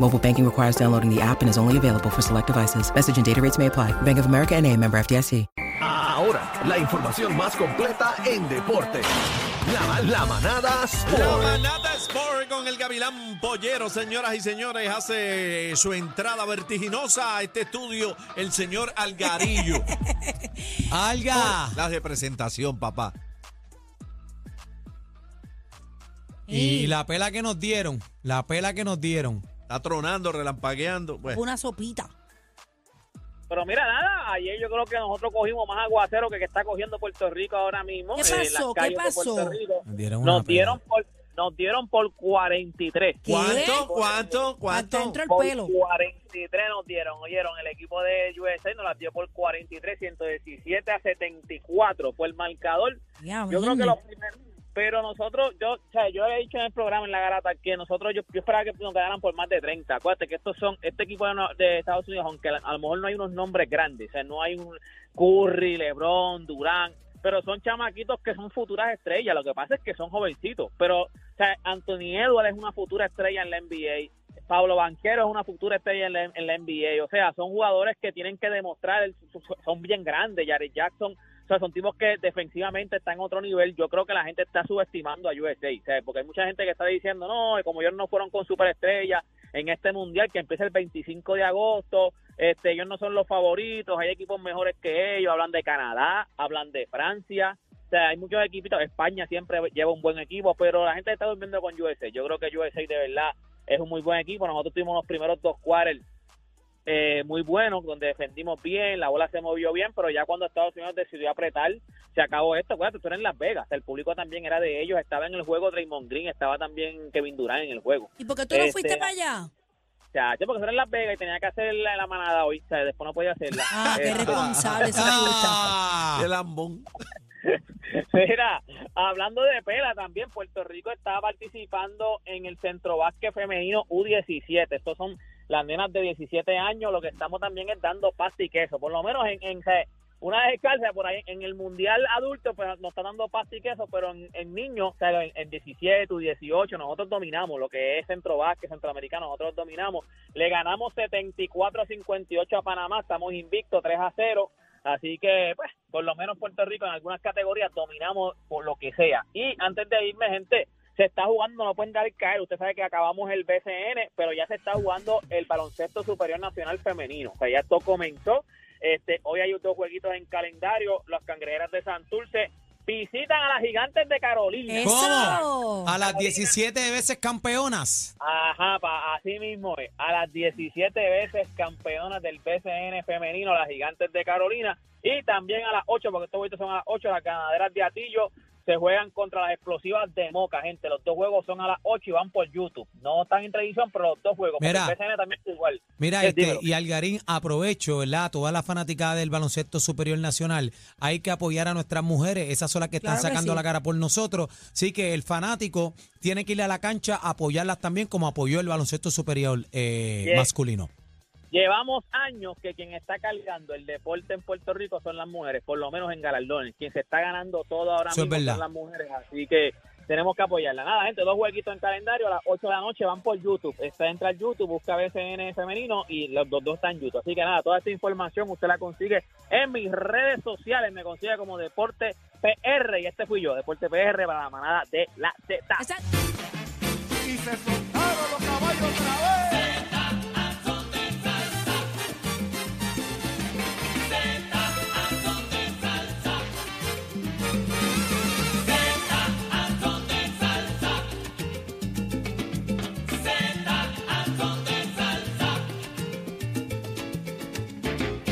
Mobile banking requires downloading the app and is only available for select devices. Message and data rates may apply. Bank of America and a member FDIC. Ahora, la información más completa en deporte. La, la manada La Sport. manada Sport con el Gavilán Pollero, señoras y señores, hace su entrada vertiginosa a este estudio el señor Algarillo. ¡Alga! La representación, papá. Y la pela que nos dieron, la pela que nos dieron. Está tronando, relampagueando. Pues, Una sopita. Pero mira, nada, ayer yo creo que nosotros cogimos más aguacero que que está cogiendo Puerto Rico ahora mismo. ¿Qué las pasó? ¿Qué de Puerto pasó? Rico. Dieron Nos dieron por nos dieron por 43. ¿Qué? ¿Cuánto? ¿Cuánto? ¿Cuánto? el Por pelo. 43 nos dieron, oyeron, el equipo de USA nos las dio por 43, 117 a 74 fue el marcador. Ya, Yo creo que los primeros, pero nosotros, yo, o yo había dicho en el programa en la garata que nosotros, yo, yo esperaba que nos ganaran por más de 30. Acuérdate que estos son, este equipo de, Estados Unidos, aunque a lo mejor no hay unos nombres grandes, o sea, no hay un Curry, LeBron, Durán, pero son chamaquitos que son futuras estrellas. Lo que pasa es que son jovencitos, pero, o sea, Anthony Edwards es una futura estrella en la NBA. Pablo Banquero es una futura estrella en la, en la NBA. O sea, son jugadores que tienen que demostrar, son bien grandes. Jared Jackson, o sea, son tipos que defensivamente están en otro nivel. Yo creo que la gente está subestimando a USA, sea, porque hay mucha gente que está diciendo, no, como ellos no fueron con superestrellas en este mundial que empieza el 25 de agosto, este, ellos no son los favoritos, hay equipos mejores que ellos, hablan de Canadá, hablan de Francia. O sea, hay muchos equipitos, España siempre lleva un buen equipo, pero la gente está durmiendo con USA. Yo creo que USA de verdad es un muy buen equipo. Nosotros tuvimos los primeros dos quarters eh, muy buenos, donde defendimos bien, la bola se movió bien, pero ya cuando Estados Unidos decidió apretar, se acabó esto. Acuérdate, tú eres en Las Vegas, el público también era de ellos, estaba en el juego Draymond Green, estaba también Kevin Durant en el juego. ¿Y por qué tú no Este, fuiste para allá? O sea, yo porque tú eres en Las Vegas y tenía que hacer la, la manada hoy, o sea, después no podía hacerla. Ah, qué Este, responsable, me gusta. ¡Ah! Lambón. Mira, hablando de pela también, Puerto Rico está participando en el Centro Básquet Femenino U17. Estos son las nenas de 17 años. Lo que estamos también es dando pasta y queso. Por lo menos en, en una descalza por ahí en el Mundial Adulto, pues nos está dando pasta y queso, pero en, en niños, o sea, en, en 17 u 18, nosotros dominamos lo que es Centro Básquet, Centroamericano, nosotros dominamos. Le ganamos 74 a 58 a Panamá, estamos invictos 3 a 0. Así que, pues, por lo menos Puerto Rico en algunas categorías dominamos por lo que sea. Y antes de irme, gente, se está jugando, no pueden dar caer. Usted sabe que acabamos el BCN, pero ya se está jugando el baloncesto superior nacional femenino. O sea, ya esto comenzó. Este, hoy hay dos jueguitos en calendario. Las cangrejeras de Santurce visitan a las gigantes de Carolina. ¿Cómo? A las 17 veces campeonas. Ajá, pa- así mismo es. A las 17 veces campeonas del BCN femenino, las gigantes de Carolina. Y también a las 8, porque estos juegos son a las 8, las ganaderas de Atillo se juegan contra las explosivas de Moca, gente. Los dos juegos son a las 8 y van por YouTube. No están en televisión, pero los dos juegos. Mira. el también es igual. Mira, este, y Algarín, aprovecho, ¿verdad? Toda la fanaticada del baloncesto superior nacional. Hay que apoyar a nuestras mujeres, esas son las que están Claro que sacando sí. la cara por nosotros. Así que el fanático tiene que ir a la cancha a apoyarlas también, como apoyó el baloncesto superior eh, Yes. masculino. Llevamos años que quien está cargando el deporte en Puerto Rico son las mujeres, por lo menos en galardones. Quien se está ganando todo ahora Eso mismo son las mujeres, así que tenemos que apoyarla. Nada, gente, dos jueguitos en calendario a las 8 de la noche van por YouTube. Está entra al YouTube, busca BCN femenino y los dos, dos están en YouTube. Así que nada, toda esta información usted la consigue en mis redes sociales. Me consigue como Deporte PR y este fui yo, Deporte PR para la manada de la Z. Y se soltaron los caballos otra vez.